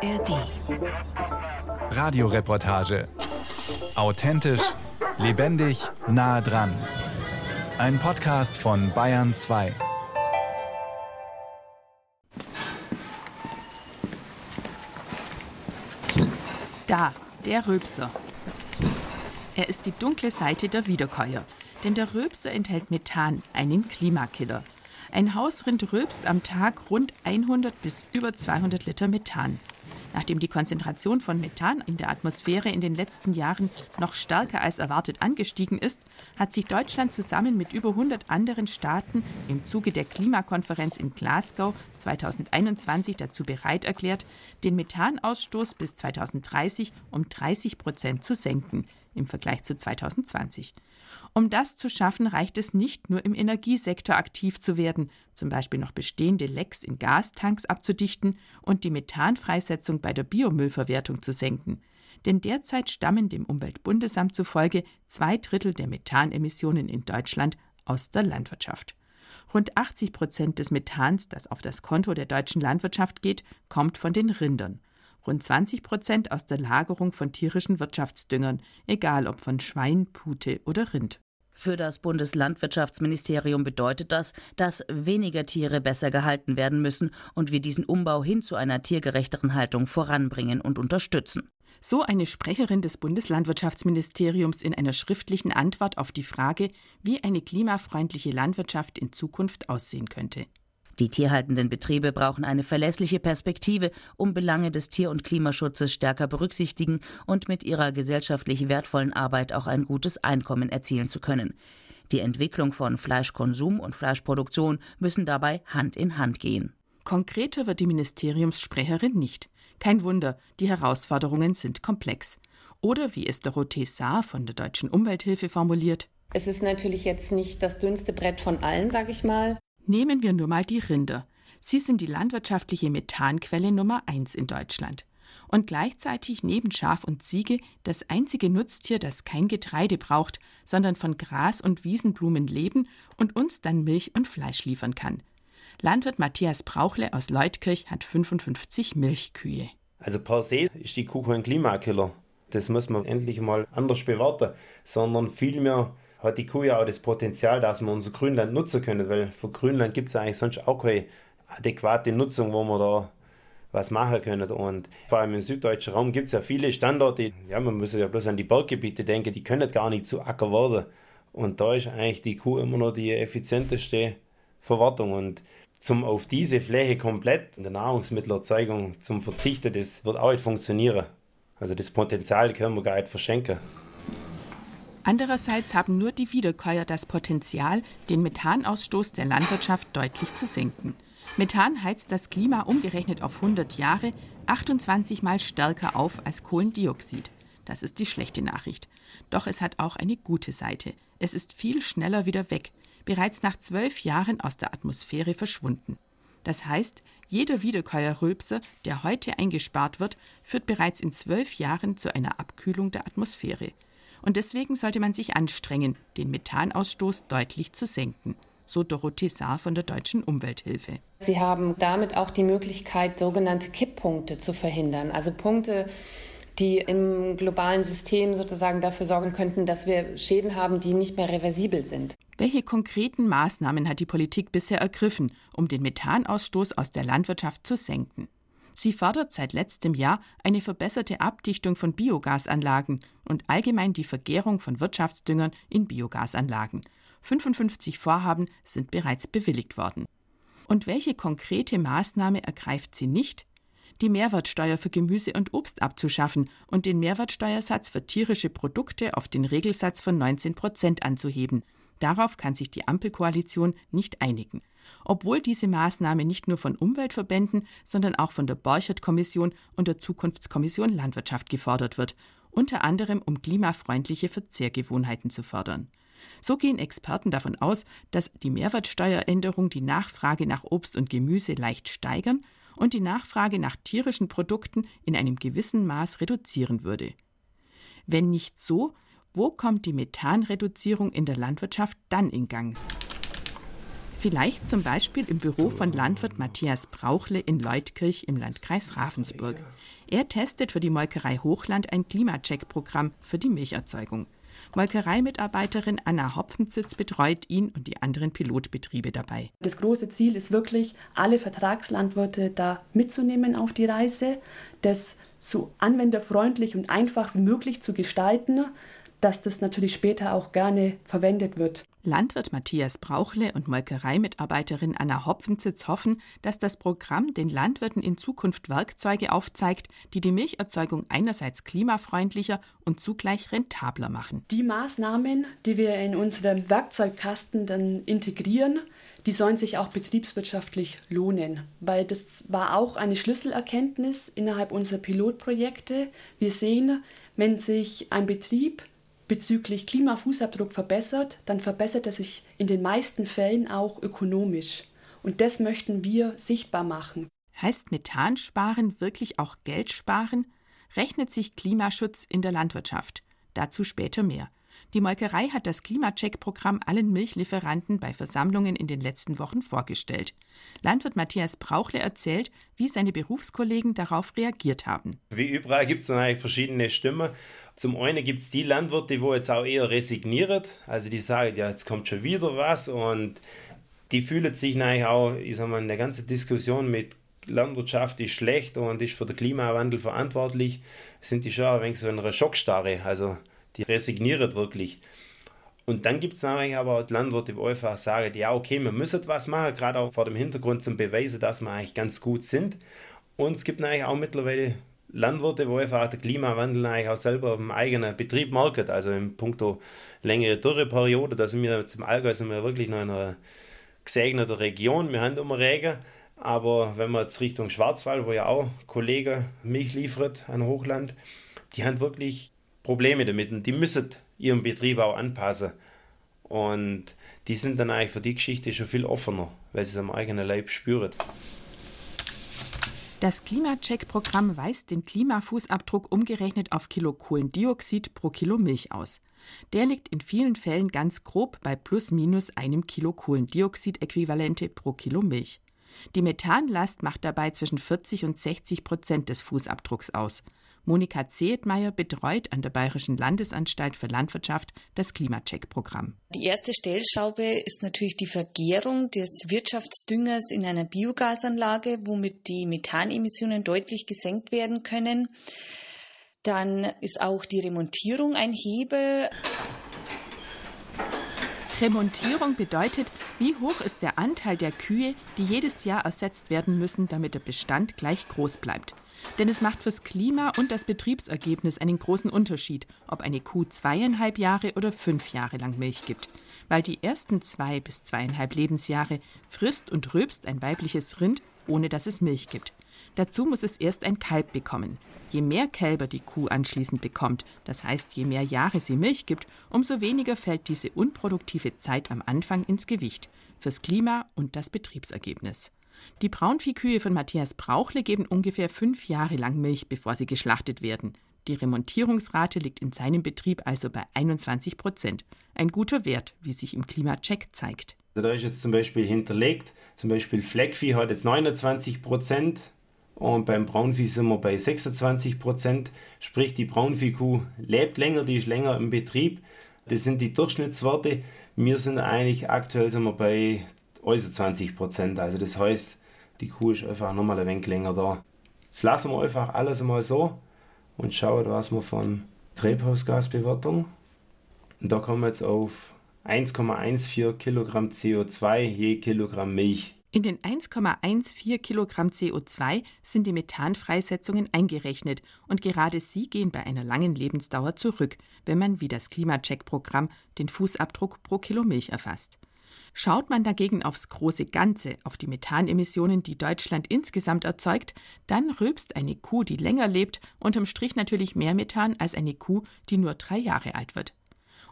ARD. Radioreportage. Authentisch, lebendig, nah dran. Ein Podcast von Bayern 2. Da, der Röpser. Er ist die dunkle Seite der Wiederkäuer. Denn der Röpser enthält Methan, einen Klimakiller. Ein Hausrind rülpst am Tag rund 100 bis über 200 Liter Methan. Nachdem die Konzentration von Methan in der Atmosphäre in den letzten Jahren noch stärker als erwartet angestiegen ist, hat sich Deutschland zusammen mit über 100 anderen Staaten im Zuge der Klimakonferenz in Glasgow 2021 dazu bereit erklärt, den Methanausstoß bis 2030 um 30 Prozent zu senken im Vergleich zu 2020. Um das zu schaffen, reicht es nicht, nur im Energiesektor aktiv zu werden, zum Beispiel noch bestehende Lecks in Gastanks abzudichten und die Methanfreisetzung bei der Biomüllverwertung zu senken. Denn derzeit stammen dem Umweltbundesamt zufolge zwei Drittel der Methanemissionen in Deutschland aus der Landwirtschaft. Rund 80 Prozent des Methans, das auf das Konto der deutschen Landwirtschaft geht, kommt von den Rindern rund 20 Prozent aus der Lagerung von tierischen Wirtschaftsdüngern, egal ob von Schwein, Pute oder Rind. Für das Bundeslandwirtschaftsministerium bedeutet das, dass weniger Tiere besser gehalten werden müssen und wir diesen Umbau hin zu einer tiergerechteren Haltung voranbringen und unterstützen. So eine Sprecherin des Bundeslandwirtschaftsministeriums in einer schriftlichen Antwort auf die Frage, wie eine klimafreundliche Landwirtschaft in Zukunft aussehen könnte. Die tierhaltenden Betriebe brauchen eine verlässliche Perspektive, um Belange des Tier- und Klimaschutzes stärker berücksichtigen und mit ihrer gesellschaftlich wertvollen Arbeit auch ein gutes Einkommen erzielen zu können. Die Entwicklung von Fleischkonsum und Fleischproduktion müssen dabei Hand in Hand gehen. Konkreter wird die Ministeriumssprecherin nicht. Kein Wunder, die Herausforderungen sind komplex. Oder wie es Dorothee Saar von der Deutschen Umwelthilfe formuliert. Es ist natürlich jetzt nicht das dünnste Brett von allen, sage ich mal. Nehmen wir nur mal die Rinder. Sie sind die landwirtschaftliche Methanquelle Nummer eins in Deutschland. Und gleichzeitig neben Schaf und Ziege das einzige Nutztier, das kein Getreide braucht, sondern von Gras und Wiesenblumen leben und uns dann Milch und Fleisch liefern kann. Landwirt Matthias Brauchle aus Leutkirch hat 55 Milchkühe. Also per se ist die Kuh kein Klimakiller. Das muss man endlich mal anders bewerten, sondern vielmehr hat die Kuh ja auch das Potenzial, dass wir unser Grünland nutzen können, weil für Grünland gibt es eigentlich sonst auch keine adäquate Nutzung, wo wir da was machen können. Und vor allem im süddeutschen Raum gibt es ja viele Standorte, ja, man muss ja bloß an die Berggebiete denken, die können gar nicht zu Acker werden. Und da ist eigentlich die Kuh immer noch die effizienteste Verwartung. Und zum auf diese Fläche komplett in der Nahrungsmittelerzeugung zum Verzichten, das wird auch nicht funktionieren. Also das Potenzial können wir gar nicht verschenken. Andererseits haben nur die Wiederkäuer das Potenzial, den Methanausstoß der Landwirtschaft deutlich zu senken. Methan heizt das Klima umgerechnet auf 100 Jahre 28 Mal stärker auf als Kohlendioxid. Das ist die schlechte Nachricht. Doch es hat auch eine gute Seite. Es ist viel schneller wieder weg, bereits nach zwölf Jahren aus der Atmosphäre verschwunden. Das heißt, jeder Wiederkäuerrülpser, der heute eingespart wird, führt bereits in zwölf Jahren zu einer Abkühlung der Atmosphäre. Und deswegen sollte man sich anstrengen, den Methanausstoß deutlich zu senken. So Dorothee Saar von der Deutschen Umwelthilfe. Sie haben damit auch die Möglichkeit, sogenannte Kipppunkte zu verhindern. Also Punkte, die im globalen System sozusagen dafür sorgen könnten, dass wir Schäden haben, die nicht mehr reversibel sind. Welche konkreten Maßnahmen hat die Politik bisher ergriffen, um den Methanausstoß aus der Landwirtschaft zu senken? Sie fordert seit letztem Jahr eine verbesserte Abdichtung von Biogasanlagen und allgemein die Vergärung von Wirtschaftsdüngern in Biogasanlagen. 55 Vorhaben sind bereits bewilligt worden. Und welche konkrete Maßnahme ergreift sie nicht? Die Mehrwertsteuer für Gemüse und Obst abzuschaffen und den Mehrwertsteuersatz für tierische Produkte auf den Regelsatz von 19 Prozent anzuheben. Darauf kann sich die Ampelkoalition nicht einigen obwohl diese Maßnahme nicht nur von Umweltverbänden, sondern auch von der Borchert-Kommission und der Zukunftskommission Landwirtschaft gefordert wird, unter anderem um klimafreundliche Verzehrgewohnheiten zu fördern. So gehen Experten davon aus, dass die Mehrwertsteueränderung die Nachfrage nach Obst und Gemüse leicht steigern und die Nachfrage nach tierischen Produkten in einem gewissen Maß reduzieren würde. Wenn nicht so, wo kommt die Methanreduzierung in der Landwirtschaft dann in Gang? Vielleicht zum Beispiel im Büro von Landwirt Matthias Brauchle in Leutkirch im Landkreis Ravensburg. Er testet für die Molkerei Hochland ein Klimacheck-Programm für die Milcherzeugung. Molkereimitarbeiterin Anna Hopfenzitz betreut ihn und die anderen Pilotbetriebe dabei. Das große Ziel ist wirklich, alle Vertragslandwirte da mitzunehmen auf die Reise, das so anwenderfreundlich und einfach wie möglich zu gestalten, dass das natürlich später auch gerne verwendet wird. Landwirt Matthias Brauchle und Molkereimitarbeiterin Anna Hopfenzitz hoffen, dass das Programm den Landwirten in Zukunft Werkzeuge aufzeigt, die die Milcherzeugung einerseits klimafreundlicher und zugleich rentabler machen. Die Maßnahmen, die wir in unserem Werkzeugkasten dann integrieren, die sollen sich auch betriebswirtschaftlich lohnen, weil das war auch eine Schlüsselerkenntnis innerhalb unserer Pilotprojekte. Wir sehen, wenn sich ein Betrieb bezüglich Klimafußabdruck verbessert, dann verbessert er sich in den meisten Fällen auch ökonomisch. Und das möchten wir sichtbar machen. Heißt Methan sparen wirklich auch Geld sparen? Rechnet sich Klimaschutz in der Landwirtschaft? Dazu später mehr. Die Molkerei hat das Klimacheck-Programm allen Milchlieferanten bei Versammlungen in den letzten Wochen vorgestellt. Landwirt Matthias Brauchle erzählt, wie seine Berufskollegen darauf reagiert haben. Wie überall gibt es verschiedene Stimmen. Zum einen gibt es die Landwirte, die jetzt auch eher resignieren. Also die sagen, ja, jetzt kommt schon wieder was und die fühlen sich auch, ich sag mal, in der ganzen Diskussion mit Landwirtschaft ist schlecht und ist für den Klimawandel verantwortlich, sind die schon ein wenig so in einer Schockstarre. Also die resignieren wirklich. Und dann gibt es natürlich aber auch Landwirte, die einfach sagen, ja, okay, wir müssen was machen, gerade auch vor dem Hintergrund zum Beweisen, dass wir eigentlich ganz gut sind. Und es gibt natürlich auch mittlerweile Landwirte, wo einfach der Klimawandel eigentlich auch selber im eigenen Betrieb merken. Also im puncto längere Dürreperiode, da sind wir zum Allgäu sind wir wirklich noch in einer gesegneten Region. Wir haben immer Regen. Aber wenn man jetzt Richtung Schwarzwald, wo ja auch Kollege mich liefert an Hochland, die haben wirklich Probleme damit und die müssen ihren Betrieb auch anpassen. Und die sind dann eigentlich für die Geschichte schon viel offener, weil sie es am eigenen Leib spüren. Das Klimacheck-Programm weist den Klimafußabdruck umgerechnet auf Kilo Kohlendioxid pro Kilo Milch aus. Der liegt in vielen Fällen ganz grob bei plus minus einem Kilo Kohlendioxid-Äquivalente pro Kilo Milch. Die Methanlast macht dabei zwischen 40 und 60 Prozent des Fußabdrucks aus. Monika Zehetmeier betreut an der Bayerischen Landesanstalt für Landwirtschaft das Klimacheck-Programm. Die erste Stellschraube ist natürlich die Vergärung des Wirtschaftsdüngers in einer Biogasanlage, womit die Methanemissionen deutlich gesenkt werden können. Dann ist auch die Remontierung ein Hebel. Remontierung bedeutet, wie hoch ist der Anteil der Kühe, die jedes Jahr ersetzt werden müssen, damit der Bestand gleich groß bleibt. Denn es macht fürs Klima und das Betriebsergebnis einen großen Unterschied, ob eine Kuh zweieinhalb Jahre oder fünf Jahre lang Milch gibt. Weil die ersten zwei bis zweieinhalb Lebensjahre frisst und rülpst ein weibliches Rind, ohne dass es Milch gibt. Dazu muss es erst ein Kalb bekommen. Je mehr Kälber die Kuh anschließend bekommt, das heißt je mehr Jahre sie Milch gibt, umso weniger fällt diese unproduktive Zeit am Anfang ins Gewicht fürs Klima und das Betriebsergebnis. Die Braunviehkühe von Matthias Brauchle geben ungefähr fünf Jahre lang Milch, bevor sie geschlachtet werden. Die Remontierungsrate liegt in seinem Betrieb also bei 21 Prozent. Ein guter Wert, wie sich im Klimacheck zeigt. Da ist jetzt zum Beispiel hinterlegt, zum Beispiel Fleckvieh hat jetzt 29 Prozent und beim Braunvieh sind wir bei 26 Prozent. Sprich, die Braunviehkuh lebt länger, die ist länger im Betrieb. Das sind die Durchschnittswerte. Wir sind eigentlich aktuell sind wir bei äußerst 20 Prozent. Also das heißt, die Kuh ist einfach nochmal ein wenig länger da. Jetzt lassen wir einfach alles mal so und schauen, was wir von Treibhausgasbewertung. Und da kommen wir jetzt auf 1,14 Kilogramm CO2 je Kilogramm Milch. In den 1,14 Kilogramm CO2 sind die Methanfreisetzungen eingerechnet und gerade sie gehen bei einer langen Lebensdauer zurück, wenn man wie das Klimacheck-Programm den Fußabdruck pro Kilo Milch erfasst. Schaut man dagegen aufs große Ganze, auf die Methanemissionen, die Deutschland insgesamt erzeugt, dann rülpst eine Kuh, die länger lebt, unterm Strich natürlich mehr Methan als eine Kuh, die nur drei Jahre alt wird.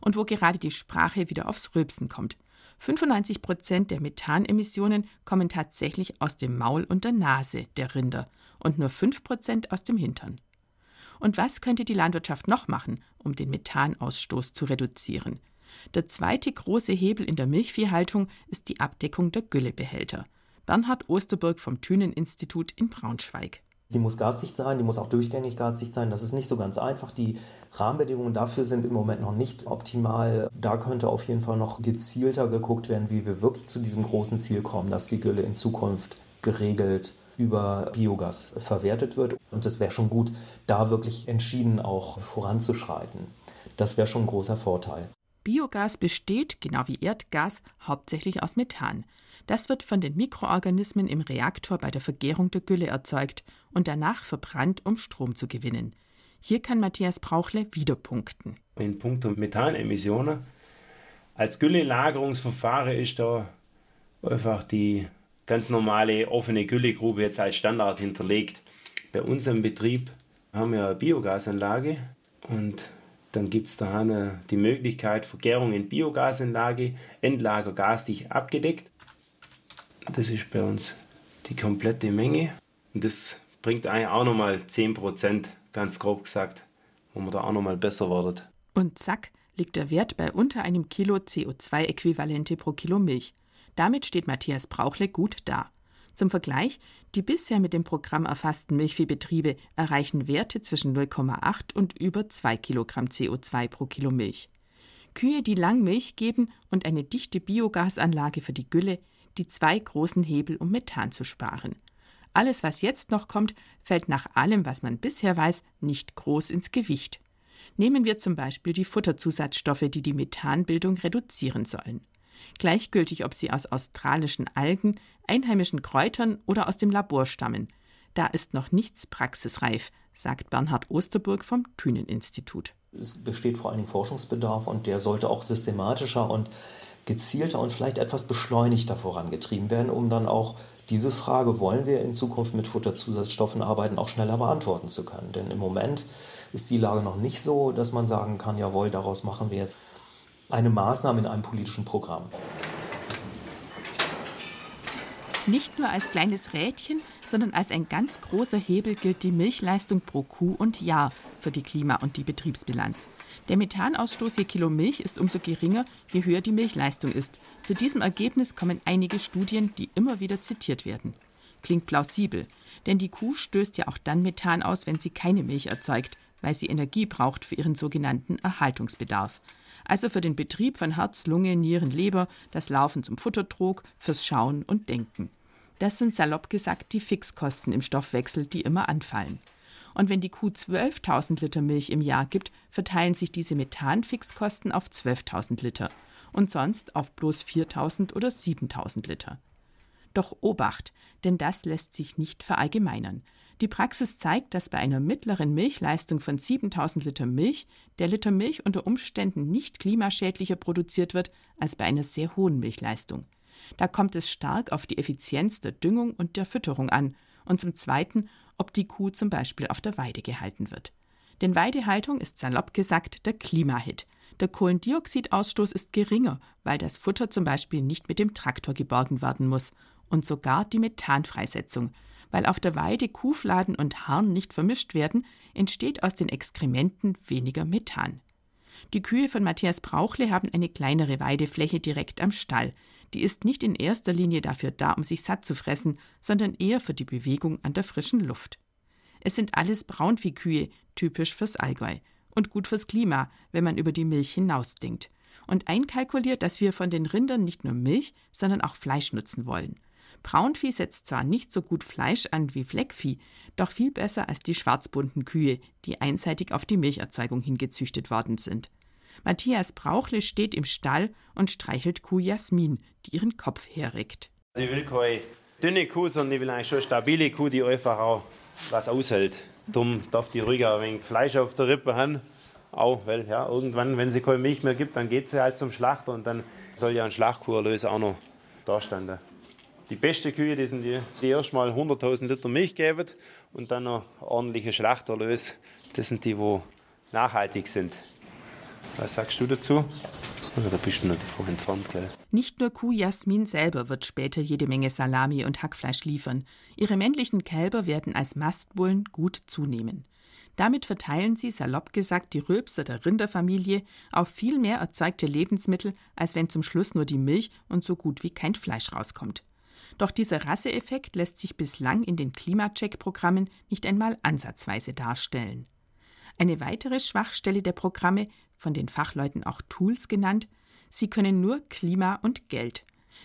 Und wo gerade die Sprache wieder aufs Rülpsen kommt. 95 Prozent der Methanemissionen kommen tatsächlich aus dem Maul und der Nase der Rinder und nur 5 Prozent aus dem Hintern. Und was könnte die Landwirtschaft noch machen, um den Methanausstoß zu reduzieren? Der zweite große Hebel in der Milchviehhaltung ist die Abdeckung der Güllebehälter. Bernhard Osterburg vom Thünen-Institut in Braunschweig. Die muss gasdicht sein, die muss auch durchgängig gasdicht sein. Das ist nicht so ganz einfach. Die Rahmenbedingungen dafür sind im Moment noch nicht optimal. Da könnte auf jeden Fall noch gezielter geguckt werden, wie wir wirklich zu diesem großen Ziel kommen, dass die Gülle in Zukunft geregelt über Biogas verwertet wird. Und es wäre schon gut, da wirklich entschieden auch voranzuschreiten. Das wäre schon ein großer Vorteil. Biogas besteht, genau wie Erdgas, hauptsächlich aus Methan. Das wird von den Mikroorganismen im Reaktor bei der Vergärung der Gülle erzeugt und danach verbrannt, um Strom zu gewinnen. Hier kann Matthias Brauchle wieder punkten. In puncto Methanemissionen. Als Güllelagerungsverfahren ist da einfach die ganz normale offene Güllegrube jetzt als Standard hinterlegt. Bei uns im Betrieb haben wir eine Biogasanlage und dann gibt es da die Möglichkeit Vergärung in Biogasanlage, Endlager gasdicht abgedeckt. Das ist bei uns die komplette Menge. Und das bringt eigentlich auch nochmal 10%, ganz grob gesagt, wo man da auch nochmal besser wird. Und zack, liegt der Wert bei unter einem Kilo CO2-Äquivalente pro Kilo Milch. Damit steht Matthias Brauchle gut da. Zum Vergleich, die bisher mit dem Programm erfassten Milchviehbetriebe erreichen Werte zwischen 0,8 und über 2 Kilogramm CO2 pro Kilo Milch. Kühe, die Langmilch geben und eine dichte Biogasanlage für die Gülle die zwei großen Hebel, um Methan zu sparen. Alles, was jetzt noch kommt, fällt nach allem, was man bisher weiß, nicht groß ins Gewicht. Nehmen wir zum Beispiel die Futterzusatzstoffe, die die Methanbildung reduzieren sollen. Gleichgültig, ob sie aus australischen Algen, einheimischen Kräutern oder aus dem Labor stammen. Da ist noch nichts praxisreif, sagt Bernhard Osterburg vom Thünen-Institut. Es besteht vor allem Forschungsbedarf und der sollte auch systematischer und gezielter und vielleicht etwas beschleunigter vorangetrieben werden, um dann auch diese Frage, wollen wir in Zukunft mit Futterzusatzstoffen arbeiten, auch schneller beantworten zu können. Denn im Moment ist die Lage noch nicht so, dass man sagen kann, jawohl, daraus machen wir jetzt eine Maßnahme in einem politischen Programm. Nicht nur als kleines Rädchen, sondern als ein ganz großer Hebel gilt die Milchleistung pro Kuh und Jahr für die Klima- und die Betriebsbilanz. Der Methanausstoß je Kilo Milch ist umso geringer, je höher die Milchleistung ist. Zu diesem Ergebnis kommen einige Studien, die immer wieder zitiert werden. Klingt plausibel, denn die Kuh stößt ja auch dann Methan aus, wenn sie keine Milch erzeugt, weil sie Energie braucht für ihren sogenannten Erhaltungsbedarf. Also für den Betrieb von Herz, Lunge, Nieren, Leber, das Laufen zum Futtertrog, fürs Schauen und Denken. Das sind salopp gesagt die Fixkosten im Stoffwechsel, die immer anfallen. Und wenn die Kuh 12.000 Liter Milch im Jahr gibt, verteilen sich diese Methanfixkosten auf 12.000 Liter und sonst auf bloß 4.000 oder 7.000 Liter. Doch Obacht, denn das lässt sich nicht verallgemeinern. Die Praxis zeigt, dass bei einer mittleren Milchleistung von 7000 Liter Milch der Liter Milch unter Umständen nicht klimaschädlicher produziert wird als bei einer sehr hohen Milchleistung. Da kommt es stark auf die Effizienz der Düngung und der Fütterung an und zum Zweiten ob die Kuh zum Beispiel auf der Weide gehalten wird. Denn Weidehaltung ist salopp gesagt der Klimahit. Der Kohlendioxidausstoß ist geringer, weil das Futter zum Beispiel nicht mit dem Traktor geborgen werden muss. Und sogar die Methanfreisetzung. Weil auf der Weide Kuhfladen und Harn nicht vermischt werden, entsteht aus den Exkrementen weniger Methan. Die Kühe von Matthias Brauchle haben eine kleinere Weidefläche direkt am Stall. Die ist nicht in erster Linie dafür da, um sich satt zu fressen, sondern eher für die Bewegung an der frischen Luft. Es sind alles Braunviehkühe, typisch fürs Allgäu. Und gut fürs Klima, wenn man über die Milch hinausdenkt. Und einkalkuliert, dass wir von den Rindern nicht nur Milch, sondern auch Fleisch nutzen wollen. Braunvieh setzt zwar nicht so gut Fleisch an wie Fleckvieh, doch viel besser als die schwarzbunten Kühe, die einseitig auf die Milcherzeugung hingezüchtet worden sind. Matthias Brauchle steht im Stall und streichelt Kuh Jasmin, die ihren Kopf herreckt. Ich will keine dünne Kuh, sondern ich will eigentlich schon eine stabile Kuh, die einfach auch was aushält. Darum darf die ruhig auch ein wenig Fleisch auf der Rippe haben. Auch, weil ja, irgendwann, wenn sie keine Milch mehr gibt, dann geht sie halt zum Schlachter und dann soll ja ein Schlachtkuherlös auch noch dastehen. Die beste Kühe, die sind die, die erst mal 100.000 Liter Milch geben und dann noch ordentliche Schlachterlös. Das sind die, die nachhaltig sind. Was sagst du dazu? Da bist du noch davon entfernt, gell? Nicht nur Kuh Jasmin selber wird später jede Menge Salami und Hackfleisch liefern. Ihre männlichen Kälber werden als Mastbullen gut zunehmen. Damit verteilen sie, salopp gesagt, die Rülpser der Rinderfamilie auf viel mehr erzeugte Lebensmittel, als wenn zum Schluss nur die Milch und so gut wie kein Fleisch rauskommt. Doch dieser Rasseeffekt lässt sich bislang in den Klimacheck-Programmen nicht einmal ansatzweise darstellen. Eine weitere Schwachstelle der Programme, von den Fachleuten auch Tools genannt, sie können nur Klima und Geld.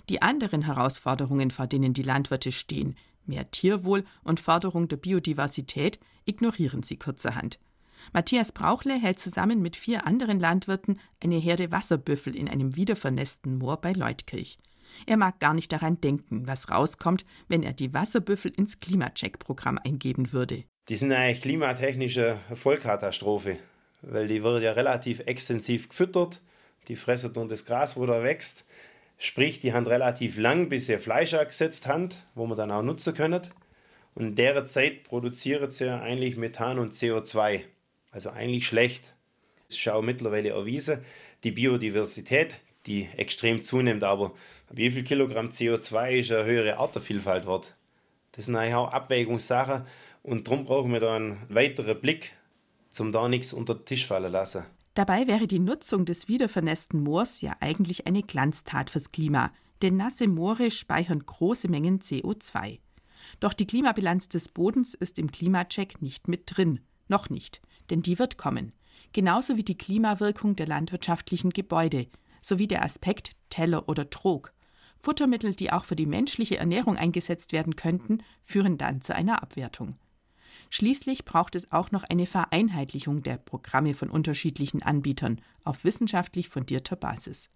Die anderen Herausforderungen, vor denen die Landwirte stehen, mehr Tierwohl und Förderung der Biodiversität, ignorieren sie kurzerhand. Matthias Brauchle hält zusammen mit vier anderen Landwirten eine Herde Wasserbüffel in einem wiedervernässten Moor bei Leutkirch. Er mag gar nicht daran denken, was rauskommt, wenn er die Wasserbüffel ins Klimacheck-Programm eingeben würde. Die sind eigentlich klimatechnische Vollkatastrophe, weil die wird ja relativ extensiv gefüttert, die fressen und das Gras, wo da wächst. Sprich, die haben relativ lang, bis sie Fleisch gesetzt haben, wo man dann auch nutzen können. Und in der Zeit produzieren sie eigentlich Methan und CO2. Also eigentlich schlecht. Es ist auch mittlerweile erwiesen, die Biodiversität, die extrem zunimmt, aber wie viel Kilogramm CO2 ist eine höhere Artenvielfalt wert? Das sind eigentlich auch Abwägungssachen und darum brauchen wir da einen weiteren Blick, um da nichts unter den Tisch fallen lassen. Dabei wäre die Nutzung des wiedervernässten Moors ja eigentlich eine Glanztat fürs Klima, denn nasse Moore speichern große Mengen CO2. Doch die Klimabilanz des Bodens ist im Klimacheck nicht mit drin. Noch nicht, denn die wird kommen. Genauso wie die Klimawirkung der landwirtschaftlichen Gebäude, sowie der Aspekt Teller oder Trog. Futtermittel, die auch für die menschliche Ernährung eingesetzt werden könnten, führen dann zu einer Abwertung. Schließlich braucht es auch noch eine Vereinheitlichung der Programme von unterschiedlichen Anbietern auf wissenschaftlich fundierter Basis.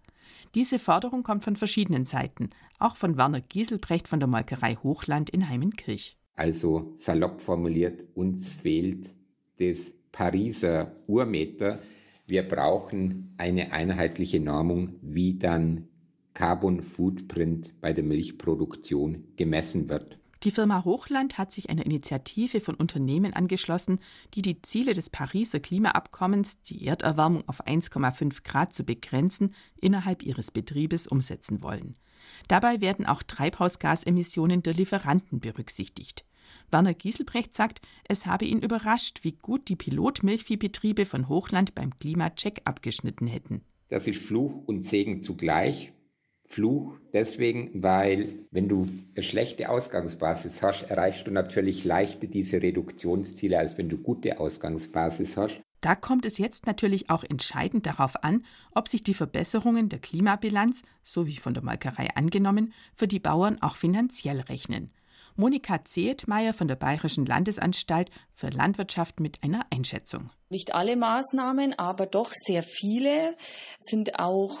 Diese Forderung kommt von verschiedenen Seiten, auch von Werner Gieselbrecht von der Molkerei Hochland in Heimenkirch. Also salopp formuliert, uns fehlt das Pariser Urmeter. Wir brauchen eine einheitliche Normung, wie dann Carbon Footprint bei der Milchproduktion gemessen wird. Die Firma Hochland hat sich einer Initiative von Unternehmen angeschlossen, die die Ziele des Pariser Klimaabkommens, die Erderwärmung auf 1,5 Grad zu begrenzen, innerhalb ihres Betriebes umsetzen wollen. Dabei werden auch Treibhausgasemissionen der Lieferanten berücksichtigt. Werner Gieselbrecht sagt, es habe ihn überrascht, wie gut die Pilotmilchviehbetriebe von Hochland beim Klimacheck abgeschnitten hätten. Das ist Fluch und Segen zugleich. Fluch deswegen, weil wenn du eine schlechte Ausgangsbasis hast, erreichst du natürlich leichter diese Reduktionsziele, als wenn du gute Ausgangsbasis hast. Da kommt es jetzt natürlich auch entscheidend darauf an, ob sich die Verbesserungen der Klimabilanz, so wie von der Molkerei angenommen, für die Bauern auch finanziell rechnen. Monika Zehetmeier von der Bayerischen Landesanstalt für Landwirtschaft mit einer Einschätzung. Nicht alle Maßnahmen, aber doch sehr viele sind auch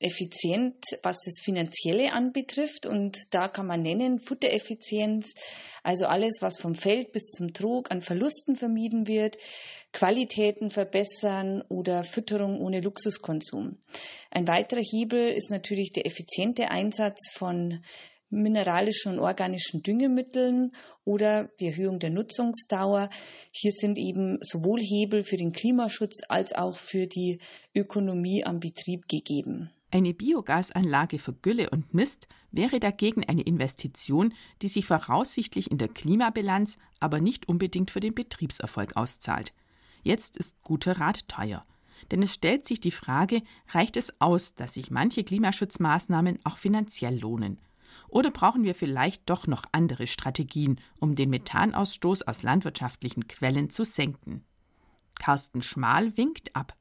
effizient, was das Finanzielle anbetrifft. Und da kann man nennen Futtereffizienz, also alles, was vom Feld bis zum Trog an Verlusten vermieden wird, Qualitäten verbessern oder Fütterung ohne Luxuskonsum. Ein weiterer Hebel ist natürlich der effiziente Einsatz von mineralischen und organischen Düngemitteln oder die Erhöhung der Nutzungsdauer. Hier sind eben sowohl Hebel für den Klimaschutz als auch für die Ökonomie am Betrieb gegeben. Eine Biogasanlage für Gülle und Mist wäre dagegen eine Investition, die sich voraussichtlich in der Klimabilanz, aber nicht unbedingt für den Betriebserfolg auszahlt. Jetzt ist guter Rat teuer. Denn es stellt sich die Frage, reicht es aus, dass sich manche Klimaschutzmaßnahmen auch finanziell lohnen? Oder brauchen wir vielleicht doch noch andere Strategien, um den Methanausstoß aus landwirtschaftlichen Quellen zu senken? Carsten Schmal winkt ab.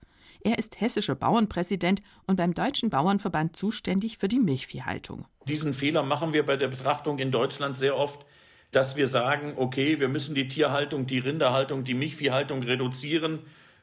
Er ist hessischer Bauernpräsident und beim Deutschen Bauernverband zuständig für die Milchviehhaltung. Diesen Fehler machen wir bei der Betrachtung in Deutschland sehr oft, dass wir sagen, okay, wir müssen die Tierhaltung, die Rinderhaltung, die Milchviehhaltung reduzieren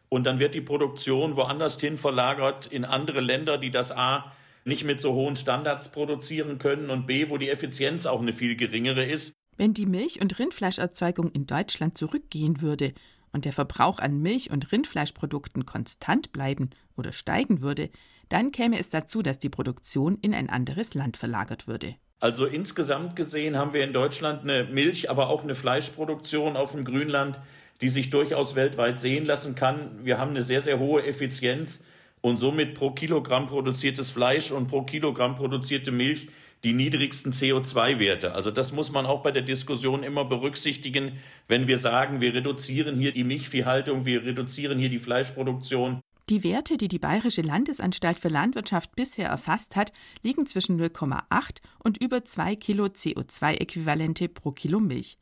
und dann wird die Produktion woanders hin verlagert in andere Länder, die das A nicht mit so hohen Standards produzieren können und B, wo die Effizienz auch eine viel geringere ist. Wenn die Milch- und Rindfleischerzeugung in Deutschland zurückgehen würde und der Verbrauch an Milch- und Rindfleischprodukten konstant bleiben oder steigen würde, dann käme es dazu, dass die Produktion in ein anderes Land verlagert würde. Also insgesamt gesehen haben wir in Deutschland eine Milch, aber auch eine Fleischproduktion auf dem Grünland, die sich durchaus weltweit sehen lassen kann. Wir haben eine sehr, sehr hohe Effizienz und somit pro Kilogramm produziertes Fleisch und pro Kilogramm produzierte Milch die niedrigsten CO2-Werte. Also das muss man auch bei der Diskussion immer berücksichtigen, wenn wir sagen, wir reduzieren hier die Milchviehhaltung, wir reduzieren hier die Fleischproduktion. Die Werte, die die Bayerische Landesanstalt für Landwirtschaft bisher erfasst hat, liegen zwischen 0,8 und über 2 Kilo CO2-Äquivalente pro Kilo Milch.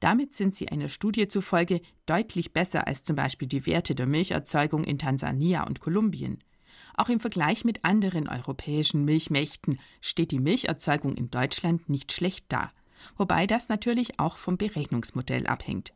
Damit sind sie einer Studie zufolge deutlich besser als zum Beispiel die Werte der Milcherzeugung in Tansania und Kolumbien. Auch im Vergleich mit anderen europäischen Milchmächten steht die Milcherzeugung in Deutschland nicht schlecht da, wobei das natürlich auch vom Berechnungsmodell abhängt.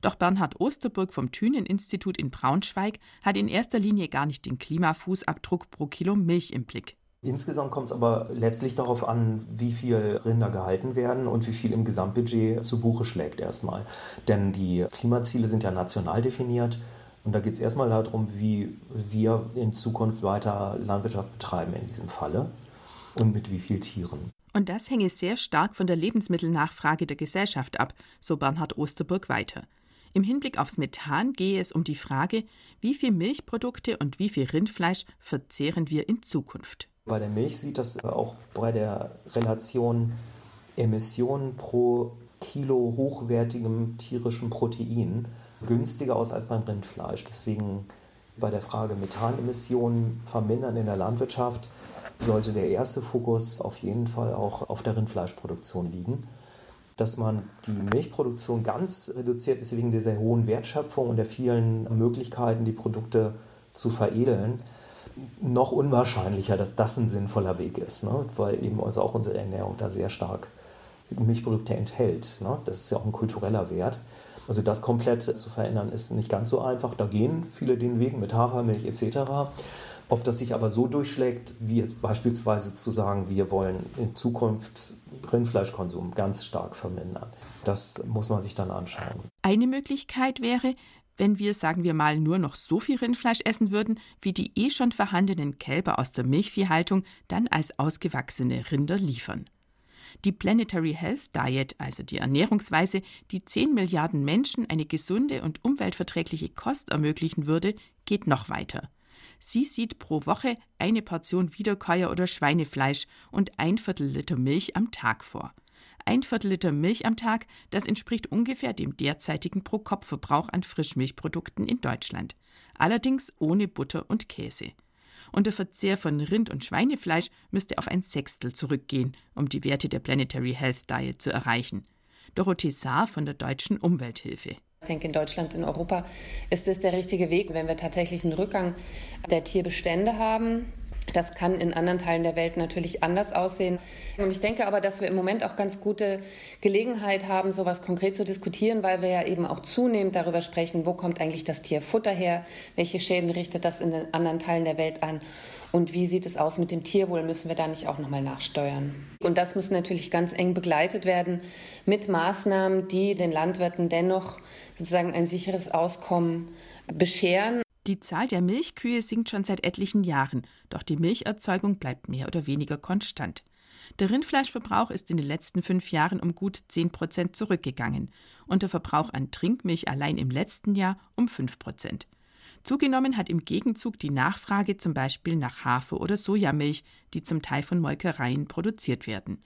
Doch Bernhard Osterburg vom Thünen-Institut in Braunschweig hat in erster Linie gar nicht den Klimafußabdruck pro Kilo Milch im Blick. Insgesamt kommt es aber letztlich darauf an, wie viel Rinder gehalten werden und wie viel im Gesamtbudget zu Buche schlägt erstmal. Denn die Klimaziele sind ja national definiert und da geht es erstmal darum, wie wir in Zukunft weiter Landwirtschaft betreiben in diesem Falle und mit wie vielen Tieren. Und das hänge sehr stark von der Lebensmittelnachfrage der Gesellschaft ab, so Bernhard Osterburg weiter. Im Hinblick aufs Methan gehe es um die Frage, wie viel Milchprodukte und wie viel Rindfleisch verzehren wir in Zukunft. Bei der Milch sieht das auch bei der Relation Emissionen pro Kilo hochwertigem tierischen Protein günstiger aus als beim Rindfleisch. Deswegen bei der Frage Methanemissionen vermindern in der Landwirtschaft sollte der erste Fokus auf jeden Fall auch auf der Rindfleischproduktion liegen. Dass man die Milchproduktion ganz reduziert, ist wegen dieser hohen Wertschöpfung und der vielen Möglichkeiten, die Produkte zu veredeln, noch unwahrscheinlicher, dass das ein sinnvoller Weg ist, ne? weil eben also auch unsere Ernährung da sehr stark Milchprodukte enthält. Ne? Das ist ja auch ein kultureller Wert. Also das komplett zu verändern ist nicht ganz so einfach. Da gehen viele den Weg mit Hafermilch etc. Ob das sich aber so durchschlägt, wie jetzt beispielsweise zu sagen, wir wollen in Zukunft Rindfleischkonsum ganz stark vermindern, das muss man sich dann anschauen. Eine Möglichkeit wäre, wenn wir, sagen wir mal, nur noch so viel Rindfleisch essen würden, wie die eh schon vorhandenen Kälber aus der Milchviehhaltung dann als ausgewachsene Rinder liefern. Die Planetary Health Diet, also die Ernährungsweise, die 10 Milliarden Menschen eine gesunde und umweltverträgliche Kost ermöglichen würde, geht noch weiter. Sie sieht pro Woche eine Portion Wiederkäuer oder Schweinefleisch und ein Viertel Liter Milch am Tag vor. Ein Viertel Liter Milch am Tag, das entspricht ungefähr dem derzeitigen Pro-Kopf-Verbrauch an Frischmilchprodukten in Deutschland. Allerdings ohne Butter und Käse und der Verzehr von Rind- und Schweinefleisch müsste auf ein Sechstel zurückgehen, um die Werte der Planetary Health Diet zu erreichen. Dorothee Saar von der Deutschen Umwelthilfe. Ich denke, in Deutschland, in Europa ist es der richtige Weg, wenn wir tatsächlich einen Rückgang der Tierbestände haben, das kann in anderen Teilen der Welt natürlich anders aussehen. Und ich denke aber, dass wir im Moment auch ganz gute Gelegenheit haben, sowas konkret zu diskutieren, weil wir ja eben auch zunehmend darüber sprechen, wo kommt eigentlich das Tierfutter her, welche Schäden richtet das in den anderen Teilen der Welt an und wie sieht es aus mit dem Tierwohl, müssen wir da nicht auch nochmal nachsteuern. Und das muss natürlich ganz eng begleitet werden mit Maßnahmen, die den Landwirten dennoch sozusagen ein sicheres Auskommen bescheren. Die Zahl der Milchkühe sinkt schon seit etlichen Jahren, doch die Milcherzeugung bleibt mehr oder weniger konstant. Der Rindfleischverbrauch ist in den letzten fünf Jahren um gut 10 Prozent zurückgegangen und der Verbrauch an Trinkmilch allein im letzten Jahr um 5 Prozent. Zugenommen hat im Gegenzug die Nachfrage zum Beispiel nach Hafer- oder Sojamilch, die zum Teil von Molkereien produziert werden.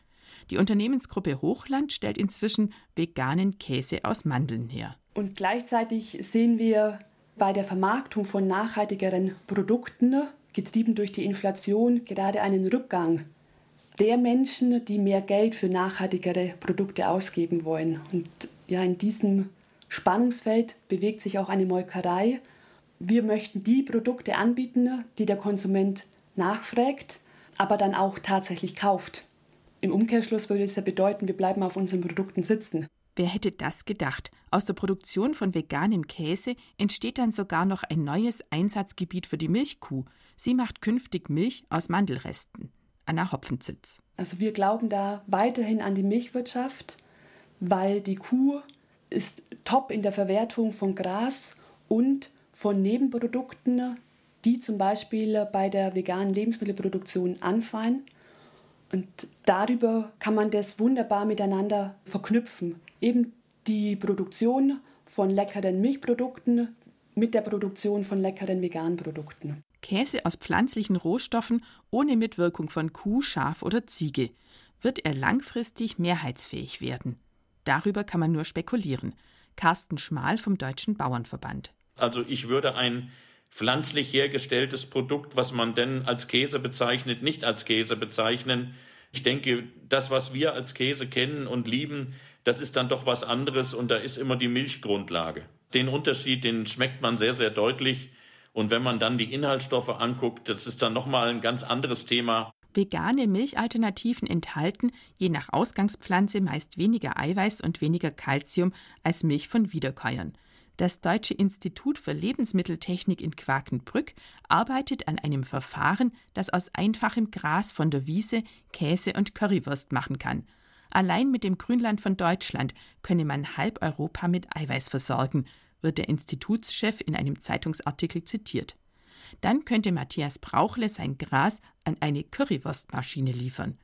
Die Unternehmensgruppe Hochland stellt inzwischen veganen Käse aus Mandeln her. Und gleichzeitig sehen wir bei der Vermarktung von nachhaltigeren Produkten, getrieben durch die Inflation, gerade einen Rückgang der Menschen, die mehr Geld für nachhaltigere Produkte ausgeben wollen. Und ja, in diesem Spannungsfeld bewegt sich auch eine Molkerei. Wir möchten die Produkte anbieten, die der Konsument nachfragt, aber dann auch tatsächlich kauft. Im Umkehrschluss würde es ja bedeuten, wir bleiben auf unseren Produkten sitzen. Wer hätte das gedacht? Aus der Produktion von veganem Käse entsteht dann sogar noch ein neues Einsatzgebiet für die Milchkuh. Sie macht künftig Milch aus Mandelresten. Anna Hopfenzitz. Also wir glauben da weiterhin an die Milchwirtschaft, weil die Kuh ist top in der Verwertung von Gras und von Nebenprodukten, die zum Beispiel bei der veganen Lebensmittelproduktion anfallen. Und darüber kann man das wunderbar miteinander verknüpfen eben die Produktion von leckeren Milchprodukten mit der Produktion von leckeren veganen Produkten. Käse aus pflanzlichen Rohstoffen ohne Mitwirkung von Kuh, Schaf oder Ziege. Wird er langfristig mehrheitsfähig werden? Darüber kann man nur spekulieren. Carsten Schmal vom Deutschen Bauernverband. Also ich würde ein pflanzlich hergestelltes Produkt, was man denn als Käse bezeichnet, nicht als Käse bezeichnen. Ich denke, das, was wir als Käse kennen und lieben, das ist dann doch was anderes und da ist immer die Milchgrundlage. Den Unterschied, den schmeckt man sehr, sehr deutlich. Und wenn man dann die Inhaltsstoffe anguckt, das ist dann nochmal ein ganz anderes Thema. Vegane Milchalternativen enthalten je nach Ausgangspflanze meist weniger Eiweiß und weniger Kalzium als Milch von Wiederkäuern. Das Deutsche Institut für Lebensmitteltechnik in Quakenbrück arbeitet an einem Verfahren, das aus einfachem Gras von der Wiese Käse und Currywurst machen kann. Allein mit dem Grünland von Deutschland könne man halb Europa mit Eiweiß versorgen, wird der Institutschef in einem Zeitungsartikel zitiert. Dann könnte Matthias Brauchle sein Gras an eine Currywurstmaschine liefern.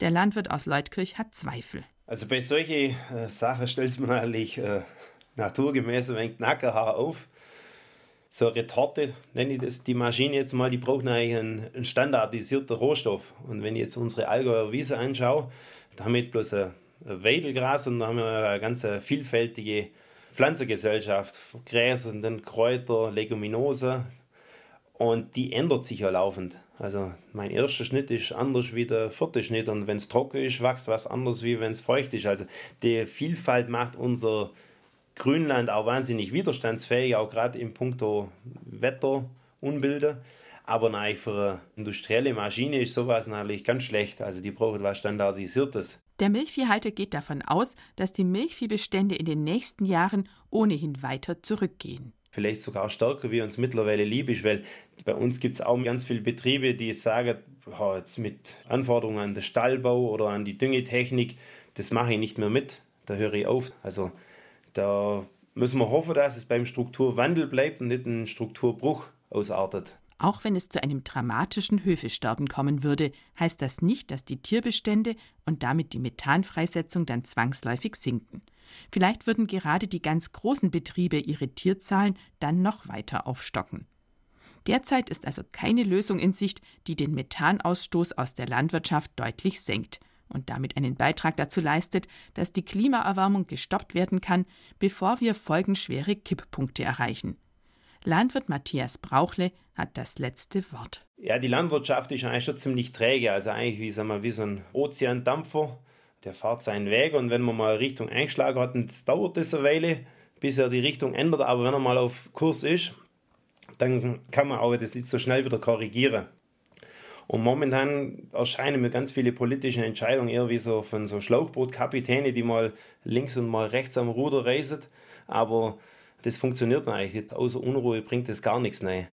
Der Landwirt aus Leutkirch hat Zweifel. Also bei solchen äh, Sachen stellt man eigentlich äh, naturgemäß ein wenig auf. So eine Retorte, nenne ich das, die Maschine jetzt mal, die braucht eigentlich einen, einen standardisierten Rohstoff. Und wenn ich jetzt unsere Allgäuer Wiese anschaue, da haben wir bloß ein Weidelgras, sondern da haben wir eine ganz vielfältige Pflanzengesellschaft. Gräser und dann Kräuter, Leguminosen, und die ändert sich ja laufend. Also mein erster Schnitt ist anders wie der vierte Schnitt und wenn es trocken ist, wächst was anders wie wenn es feucht ist. Also die Vielfalt macht unser Grünland auch wahnsinnig widerstandsfähig, auch gerade im Punkto Wetterunbilde. Aber nein, für eine industrielle Maschine ist sowas natürlich ganz schlecht. Also die braucht was Standardisiertes. Der Milchviehhalter geht davon aus, dass die Milchviehbestände in den nächsten Jahren ohnehin weiter zurückgehen vielleicht sogar stärker, wie uns mittlerweile lieb ist, weil bei uns gibt es auch ganz viele Betriebe, die sagen, oh, jetzt mit Anforderungen an den Stallbau oder an die Düngetechnik, das mache ich nicht mehr mit, da höre ich auf. Also da müssen wir hoffen, dass es beim Strukturwandel bleibt und nicht ein Strukturbruch ausartet. Auch wenn es zu einem dramatischen Höfesterben kommen würde, heißt das nicht, dass die Tierbestände und damit die Methanfreisetzung dann zwangsläufig sinken. Vielleicht würden gerade die ganz großen Betriebe ihre Tierzahlen dann noch weiter aufstocken. Derzeit ist also keine Lösung in Sicht, die den Methanausstoß aus der Landwirtschaft deutlich senkt und damit einen Beitrag dazu leistet, dass die Klimaerwärmung gestoppt werden kann, bevor wir folgenschwere Kipppunkte erreichen. Landwirt Matthias Brauchle hat das letzte Wort. Ja, die Landwirtschaft ist eigentlich schon ziemlich träge, also eigentlich wie, sagen wir, wie so ein Ozeandampfer der fährt seinen Weg und wenn man mal Richtung eingeschlagen hat, und dauert das eine Weile, bis er die Richtung ändert, aber wenn er mal auf Kurs ist, dann kann man auch das nicht so schnell wieder korrigieren. Und momentan erscheinen mir ganz viele politische Entscheidungen eher wie so von so Schlauchbootkapitäne, die mal links und mal rechts am Ruder reisen. Aber das funktioniert eigentlich. Außer Unruhe bringt das gar nichts. Nein.